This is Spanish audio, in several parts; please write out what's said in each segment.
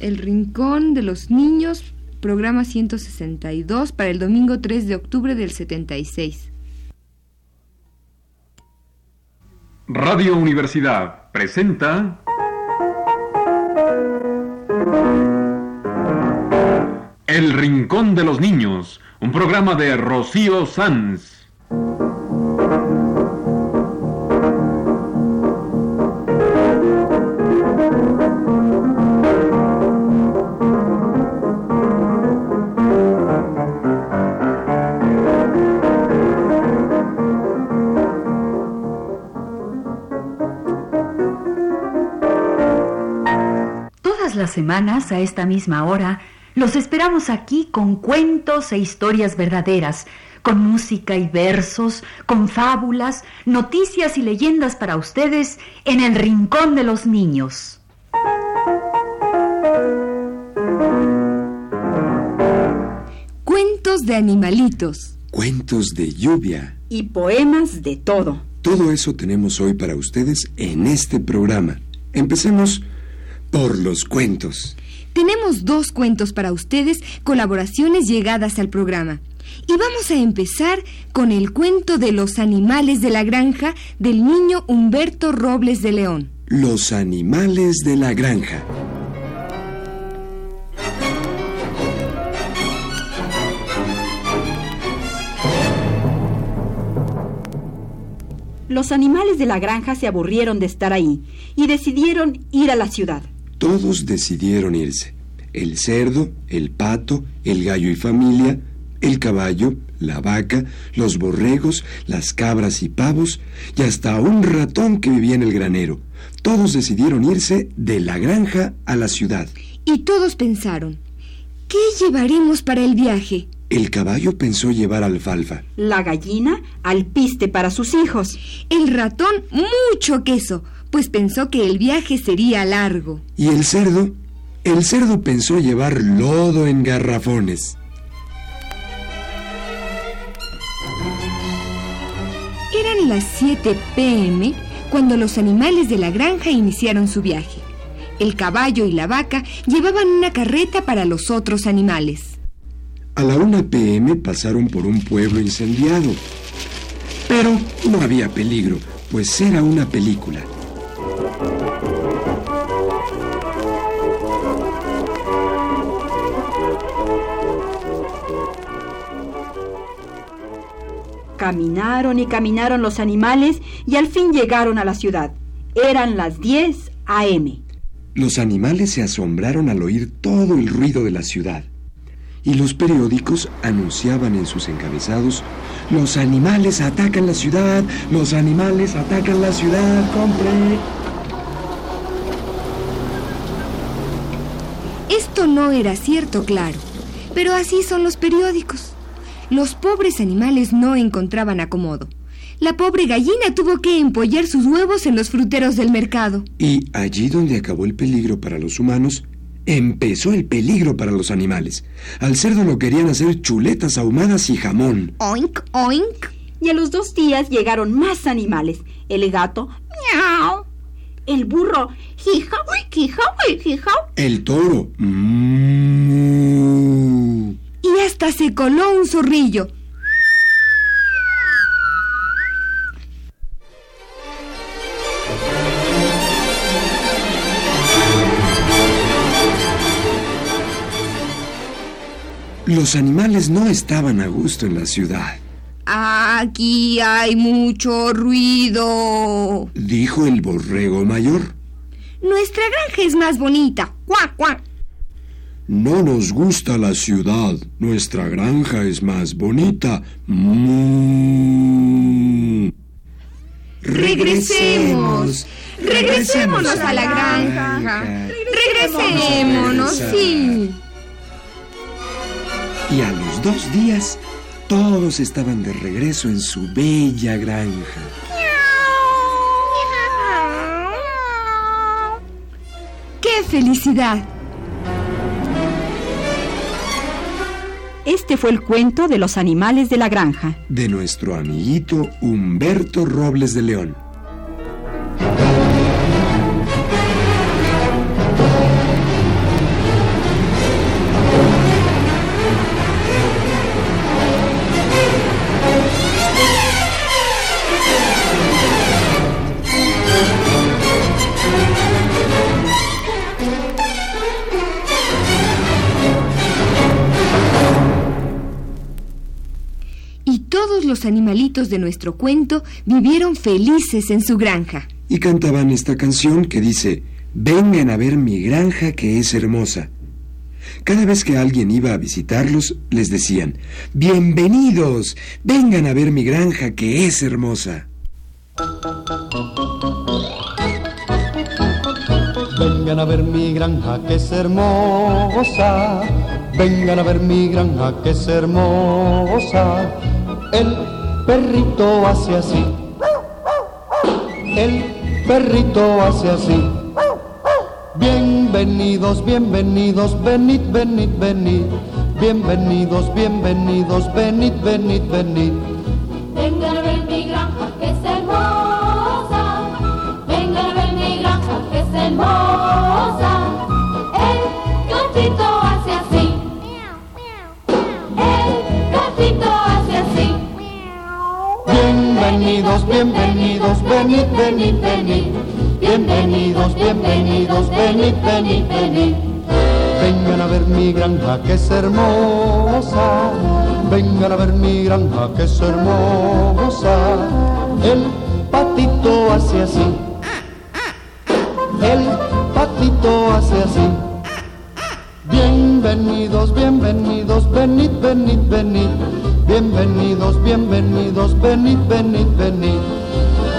El Rincón de los Niños, programa 162 para el domingo 3 de octubre del 76. Radio Universidad presenta El Rincón de los Niños, un programa de Rocío Sanz. Semanas, a esta misma hora, los esperamos aquí con cuentos e historias verdaderas, con música y versos, con fábulas, noticias y leyendas para ustedes en el Rincón de los Niños. Cuentos de animalitos. Cuentos de lluvia. Y poemas de todo. Todo eso tenemos hoy para ustedes en este programa. Empecemos por los cuentos. Tenemos dos cuentos para ustedes, colaboraciones llegadas al programa. Y vamos a empezar con el cuento de los animales de la granja del niño Humberto Robles de León. Los animales de la granja. Los animales de la granja se aburrieron de estar ahí y decidieron ir a la ciudad. Todos decidieron irse. El cerdo, el pato, el gallo y familia, el caballo, la vaca, los borregos, las cabras y pavos, y hasta un ratón que vivía en el granero. Todos decidieron irse de la granja a la ciudad. Y todos pensaron, ¿qué llevaremos para el viaje? El caballo pensó llevar alfalfa. La gallina alpiste para sus hijos. El ratón mucho queso, pues pensó que el viaje sería largo. ¿Y el cerdo? El cerdo pensó llevar lodo en garrafones. Eran las 7 pm cuando los animales de la granja iniciaron su viaje. El caballo y la vaca llevaban una carreta para los otros animales. A la 1 pm pasaron por un pueblo incendiado. Pero no había peligro, pues era una película. Caminaron y caminaron los animales y al fin llegaron a la ciudad. Eran las 10 a.m. Los animales se asombraron al oír todo el ruido de la ciudad. Y los periódicos anunciaban en sus encabezados, los animales atacan la ciudad, los animales atacan la ciudad, compre. Esto no era cierto, claro, pero así son los periódicos. Los pobres animales no encontraban acomodo. La pobre gallina tuvo que empollar sus huevos en los fruteros del mercado. Y allí donde acabó el peligro para los humanos, empezó el peligro para los animales. Al cerdo lo querían hacer chuletas ahumadas y jamón. Oink, oink. Y a los dos días llegaron más animales. El gato, miau. El burro, jija, jija, jija. El toro, mmm. Y hasta se coló un zorrillo. Los animales no estaban a gusto en la ciudad. Aquí hay mucho ruido, dijo el borrego mayor. Nuestra granja es más bonita. ¡Cuac, cuac! No nos gusta la ciudad. Nuestra granja es más bonita. Mm. Regresemos. Regresémonos a la granja. Regresémonos, sí. Y a los dos días, todos estaban de regreso en su bella granja. ¡Qué felicidad! Este fue el cuento de los animales de la granja. De nuestro amiguito Humberto Robles de León. Animalitos de nuestro cuento vivieron felices en su granja. Y cantaban esta canción que dice, vengan a ver mi granja que es hermosa. Cada vez que alguien iba a visitarlos, les decían, bienvenidos, vengan a ver mi granja que es hermosa. Vengan a ver mi granja que es hermosa. Vengan a ver mi granja que es hermosa. El perrito hace así. El perrito hace así. Bienvenidos, bienvenidos, venid, venid, venid. Bienvenidos, bienvenidos, venid, venid, venid. Bienvenidos, bienvenidos, venid, venid, venid. Bienvenidos, bienvenidos, venid, venid, venid. Vengan a ver mi granja que es hermosa. Vengan a ver mi granja que es hermosa. El patito hace así. El patito hace así. Bienvenidos, bienvenidos, venid, venid, venid. Bienvenidos, bienvenidos, venid, venid, venid.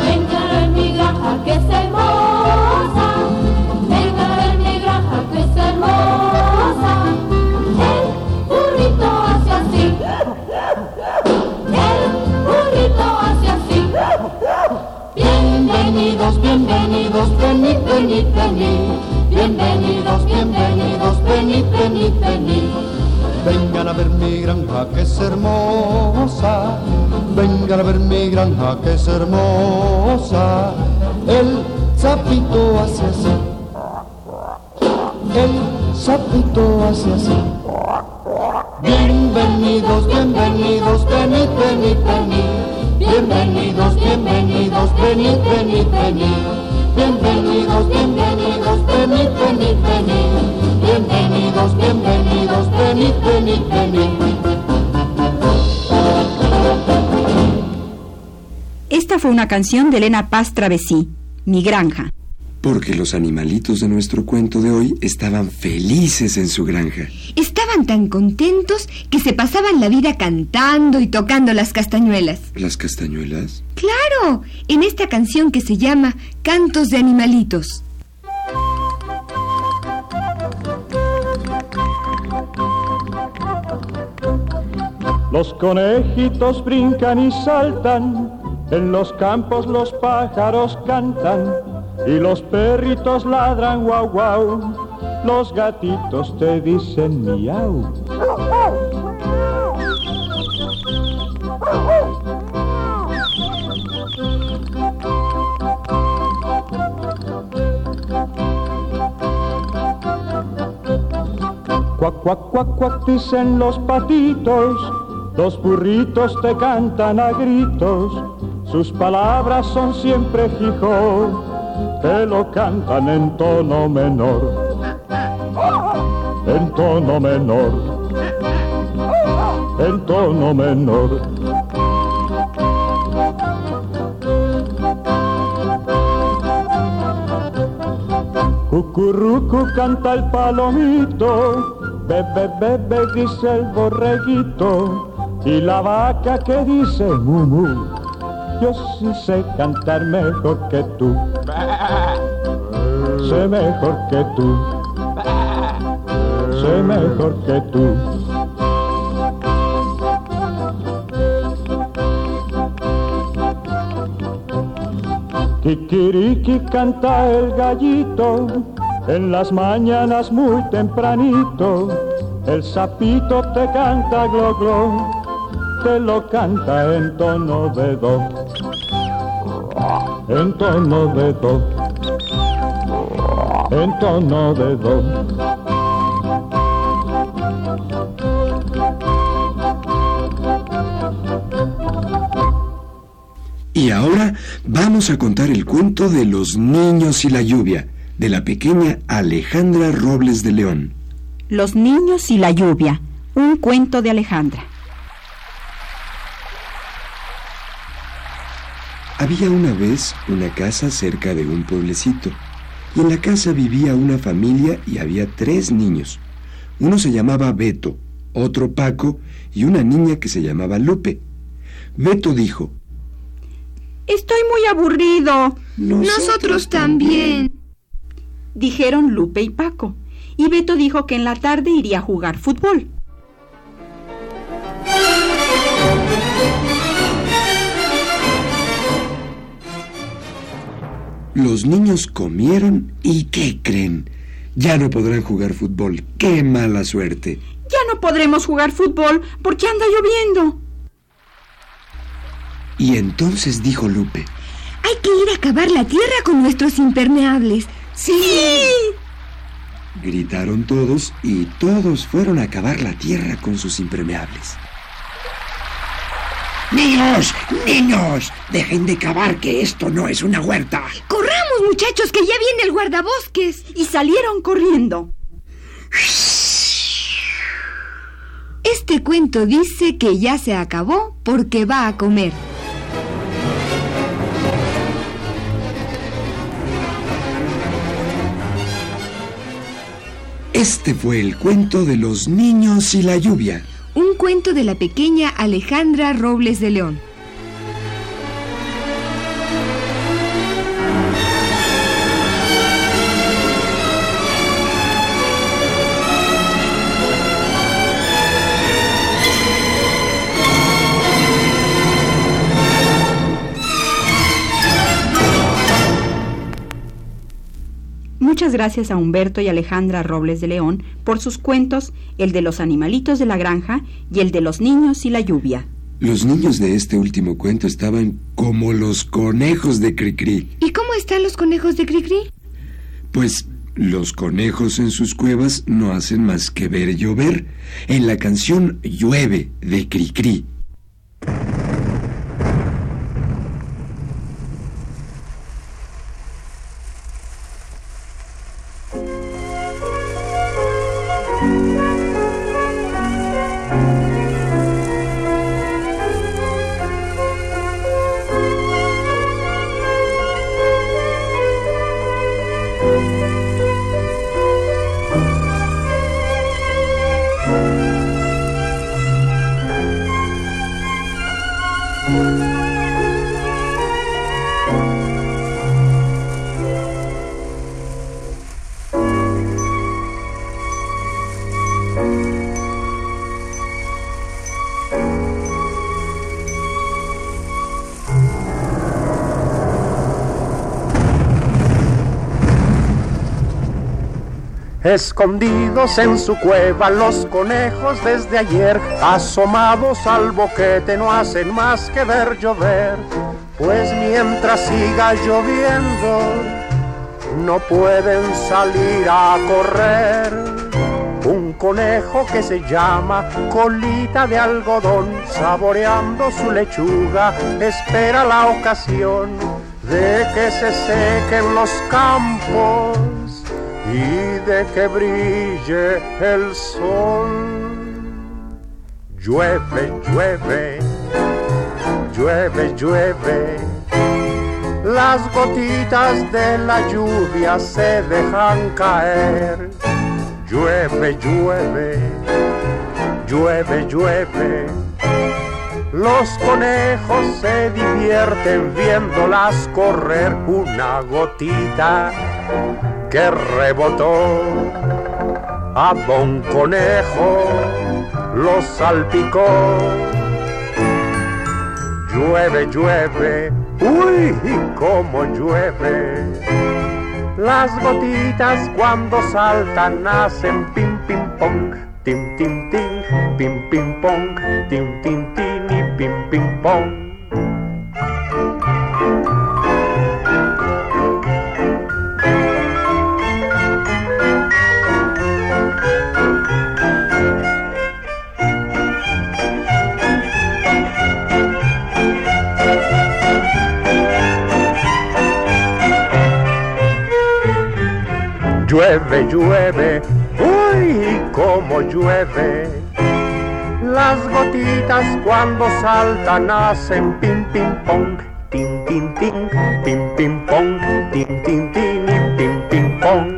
Vengan a ver mi granja que es hermosa. Vengan a ver mi granja que es hermosa. El burrito hace así. El burrito hace así. Bienvenidos, bienvenidos, venid, venid, venid. Bienvenidos, bienvenidos, venid, venid, venid. Vengan a ver mi granja que es hermosa. Vengan a ver mi granja que es hermosa. El sapito hace así. El sapito hace así. Bienvenidos, bienvenidos, venid, venid, venid. Bienvenidos, bienvenidos, venid, venid, venid. Bienvenidos, bienvenidos, venid, venid, venid. Bienvenidos, bienvenidos, venid, venid, venid. Esta fue una canción de Elena Paz Travesí, Mi Granja. Porque los animalitos de nuestro cuento de hoy estaban felices en su granja. Estaban tan contentos que se pasaban la vida cantando y tocando las castañuelas. ¿Las castañuelas? Claro, en esta canción que se llama Cantos de Animalitos. Los conejitos brincan y saltan, en los campos los pájaros cantan y los perritos ladran guau guau, los gatitos te dicen miau. Cuac, cuac, cuac, cuac, dicen los patitos, los burritos te cantan a gritos, sus palabras son siempre fijo, te lo cantan en tono menor, en tono menor, en tono menor. Cucurrucu canta el palomito, bebe, bebe, dice el borreguito, y la vaca que dice mu, mu. Yo sí sé cantar mejor que tú, sé mejor que tú, sé mejor que tú. Kikiriki canta el gallito en las mañanas muy tempranito. El sapito te canta glo glo, te lo canta en tono de do, en tono de do, en tono de do. Y ahora vamos a contar el cuento de los niños y la lluvia, de la pequeña Alejandra Robles de León. Los niños y la lluvia. Un cuento de Alejandra. Había una vez una casa cerca de un pueblecito, y en la casa vivía una familia y había tres niños. Uno se llamaba Beto, otro Paco y una niña que se llamaba Lupe. Beto dijo, Estoy muy aburrido, Nosotros también. dijeron Lupe y Paco. Y Beto dijo que en la tarde iría a jugar fútbol. Los niños comieron y ¿qué creen? Ya no podrán jugar fútbol. ¡Qué mala suerte! Ya no podremos jugar fútbol porque anda lloviendo. Y entonces dijo Lupe, Hay que ir a cavar la tierra con nuestros impermeables. Sí. gritaron todos y todos fueron a cavar la tierra con sus impermeables. Niños, niños, dejen de cavar que esto no es una huerta. Corramos, muchachos, que ya viene el guardabosques. Y salieron corriendo. Este cuento dice que ya se acabó porque va a comer. Este fue el cuento de los niños y la lluvia. Cuento de la pequeña Alejandra Robles de León. Gracias a Humberto y Alejandra Robles de León por sus cuentos, el de los animalitos de la granja y el de los niños y la lluvia. Los niños de este último cuento estaban como los conejos de Cricri. ¿Y cómo están los conejos de Cricri? Pues los conejos en sus cuevas no hacen más que ver llover. En la canción Llueve de Cricri. Escondidos en su cueva los conejos desde ayer, asomados al boquete no hacen más que ver llover, pues mientras siga lloviendo no pueden salir a correr. Un conejo que se llama colita de algodón, saboreando su lechuga, espera la ocasión de que se sequen los campos y de que brille el sol. Llueve, llueve, llueve, llueve. Las gotitas de la lluvia se dejan caer. Llueve, llueve, llueve, llueve. Los conejos se divierten viéndolas correr una gotita que rebotó a Don Conejo, lo salpicó. Llueve, llueve, uy, cómo llueve. Las gotitas cuando saltan hacen pim, pim, pong, tim, tim, tim, pim, pim, pong, tim, tim, tim y pim, pim, pong. Llueve, llueve, uy, cómo llueve. Las gotitas cuando saltan hacen pim, pim, pong, tin, tin, tin, tin, pong, tin, tin, tin, tin, tin, pong.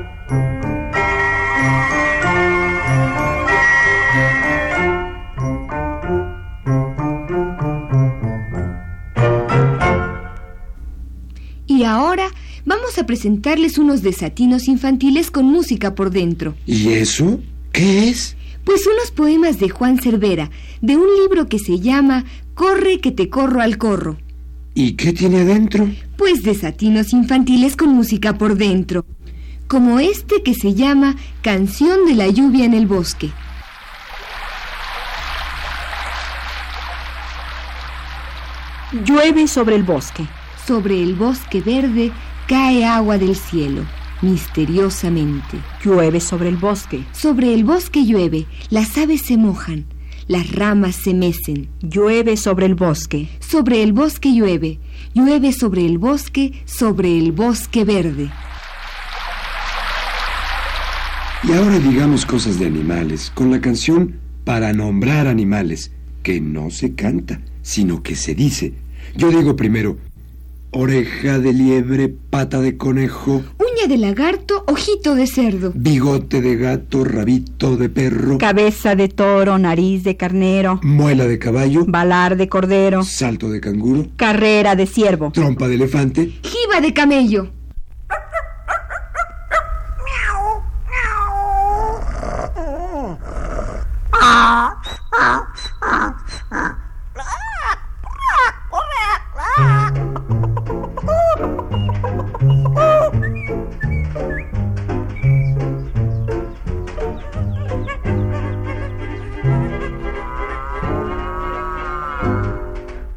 A presentarles unos desatinos infantiles con música por dentro. ¿Y eso? ¿Qué es? Pues unos poemas de Juan Cervera, de un libro que se llama Corre que te corro al corro. ¿Y qué tiene adentro? Pues desatinos infantiles con música por dentro. Como este que se llama Canción de la lluvia en el bosque. Llueve sobre el bosque. Sobre el bosque verde cae agua del cielo, misteriosamente. Llueve sobre el bosque. Sobre el bosque llueve, las aves se mojan, las ramas se mecen. Llueve sobre el bosque. Sobre el bosque llueve, llueve sobre el bosque, sobre el bosque verde. Y ahora digamos cosas de animales, con la canción Para nombrar animales, que no se canta, sino que se dice. Yo digo primero, oreja de liebre, pata de conejo, Uña de lagarto, ojito de cerdo. bigote de gato, rabito de perro, Cabeza de toro, nariz de carnero. muela de caballo, Balar de cordero. salto de canguro, Carrera de ciervo. trompa de elefante, Jiba de camello.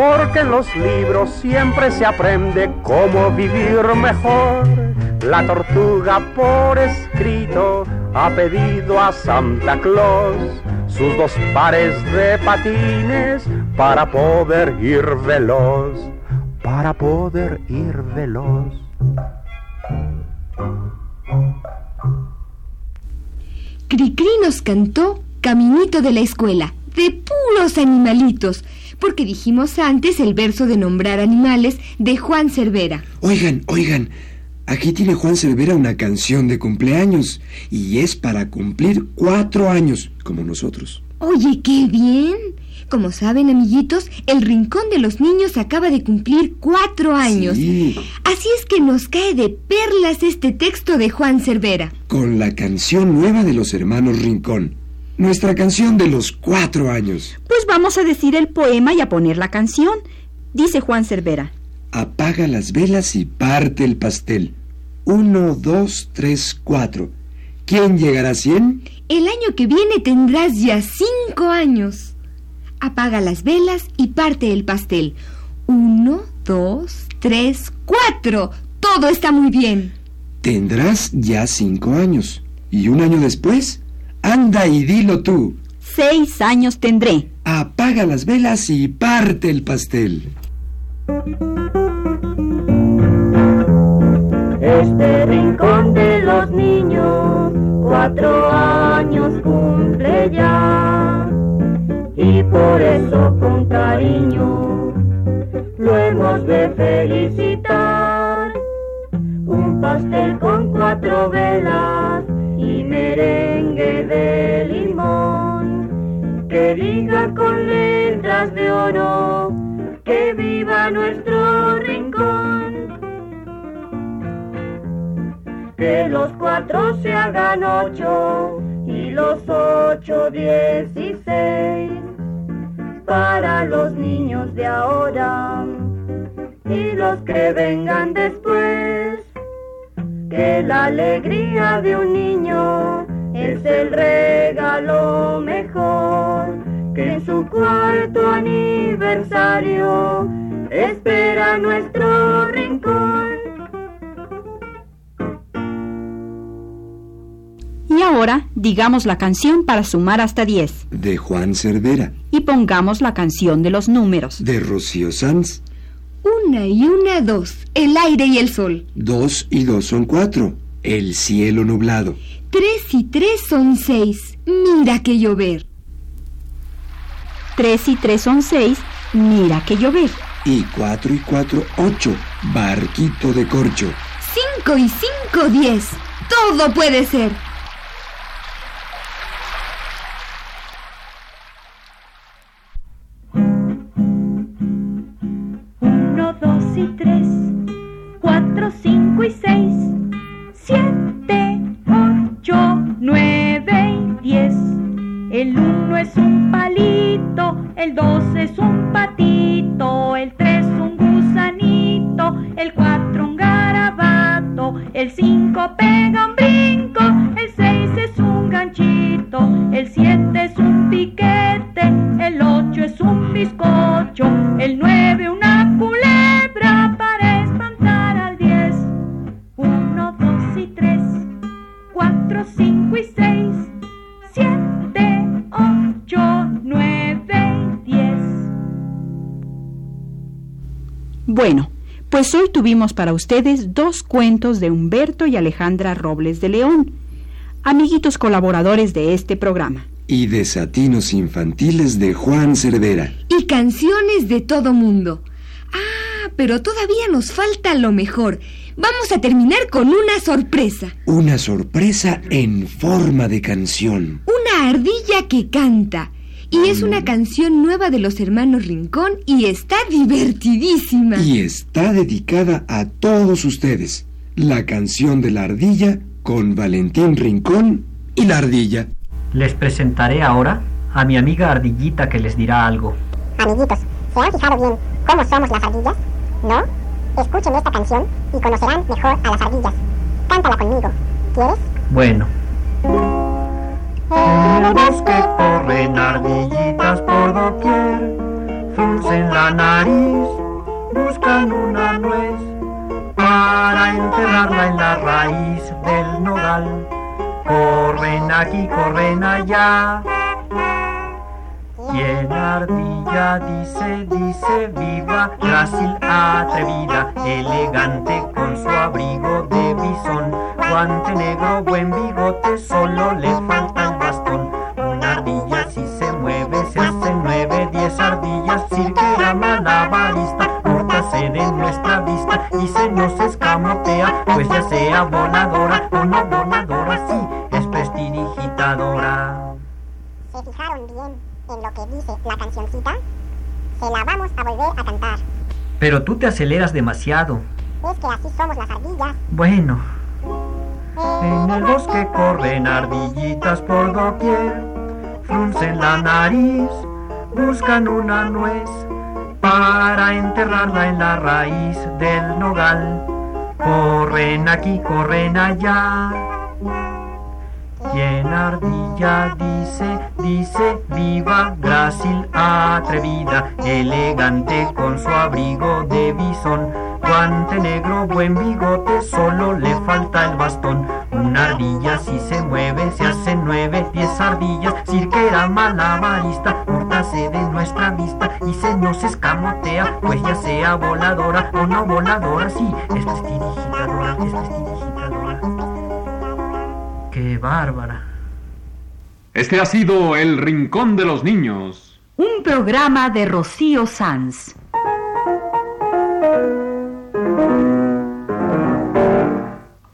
porque en los libros siempre se aprende cómo vivir mejor. La tortuga por escrito ha pedido a Santa Claus sus dos pares de patines para poder ir veloz, para poder ir veloz. Cricri nos cantó Caminito de la escuela, de puros animalitos, porque dijimos antes el verso de nombrar animales de Juan Cervera. Oigan, oigan, aquí tiene Juan Cervera una canción de cumpleaños y es para cumplir cuatro años, como nosotros. Oye, qué bien. Como saben, amiguitos, el Rincón de los Niños acaba de cumplir cuatro años. Sí, Así es que nos cae de perlas este texto de Juan Cervera. con la canción nueva de los hermanos Rincón. Nuestra canción de los cuatro años. Pues vamos a decir el poema y a poner la canción. Dice Juan Cervera. Apaga las velas y parte el pastel. Uno, dos, tres, cuatro. ¿Quién llegará a cien? El año que viene tendrás ya cinco años. Apaga las velas y parte el pastel. Uno, dos, tres, cuatro. Todo está muy bien. Tendrás ya cinco años. ¿Y un año después? Anda y dilo tú. Seis años tendré. Apaga las velas y parte el pastel. Este rincón de los niños cuatro años cumple ya y por eso con cariño lo hemos de felicitar. Un pastel con cuatro velas merengue de limón que diga con letras de oro que viva nuestro rincón. Que los cuatro se hagan ocho y los ocho dieciséis para los niños de ahora y los que vengan después. Que la alegría de un niño es el regalo mejor que en su cuarto aniversario espera nuestro rincón. Y ahora digamos la canción para sumar hasta 10 De Juan Cervera. y pongamos la canción de los números. De Rocío Sanz. Una y una, dos. El aire y el sol. Dos y dos son cuatro. El cielo nublado. Tres y tres son seis. Mira que llover. 3 y 3 son 6, mira que llover. Y cuatro y cuatro, ocho. Barquito de corcho. Cinco y cinco, diez. Todo puede ser. El uno es un palito, el dos es un patito, el tres un gusanito, el cuatro un garabato, el cinco pues hoy tuvimos para ustedes dos cuentos de Humberto y Alejandra Robles de León, amiguitos colaboradores de este programa. Y desatinos infantiles de Juan Cervera. Y canciones de todo mundo. Ah, pero todavía nos falta lo mejor. Vamos a terminar con una sorpresa. Una sorpresa en forma de canción. Una ardilla que canta. Y es una canción nueva de los hermanos Rincón y está divertidísima. Y está dedicada a todos ustedes. La canción de la ardilla con Valentín Rincón y la ardilla. Les presentaré ahora a mi amiga Ardillita que les dirá algo. Amiguitos, ¿se han fijado bien cómo somos las ardillas? ¿No? Escuchen esta canción y conocerán mejor a las ardillas. Cántala conmigo. ¿Quieres? Bueno, En el bosque corren ardillitas por doquier, fruncen la nariz, buscan una nuez para enterrarla en la raíz del nogal. Corren aquí, corren allá. Y en ardilla dice, dice, viva, grácil, atrevida, elegante con su abrigo de bisón, guante negro, buen bigote, solo le falta y se escamotea, pues ya sea voladora o no voladora, sí, es prestidigitadora. ¿Se fijaron bien en lo que dice la cancioncita? Se la vamos a volver a cantar. pero tú te aceleras demasiado. Es que así somos las ardillas. Bueno, En el bosque corren ardillitas por doquier, fruncen la nariz, buscan una nuez para enterrarla en la raíz del nogal. Corren aquí, corren allá. Y en ardilla dice, dice, viva, grácil, atrevida, elegante con su abrigo de bisón, guante negro, buen bigote, solo le falta el bastón. Una ardilla si se mueve, se hace nueve, diez ardillas, cirquera malabarista, hórtase de nuestra vista y se nos escamotea, pues ya sea voladora o no voladora, sí, es prestidigitadora, es prestidigitadora. ¡Qué bárbara! Este ha sido El Rincón de los Niños. Un programa de Rocío Sanz.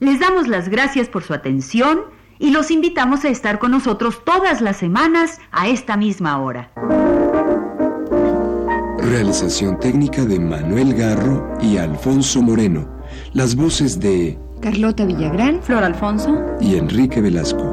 les damos las gracias por su atención y los invitamos a estar con nosotros todas las semanas a esta misma hora. Realización técnica de Manuel Garro y Alfonso Moreno. Las voces de Carlota Villagrán, Flor Alfonso. y Enrique Velasco.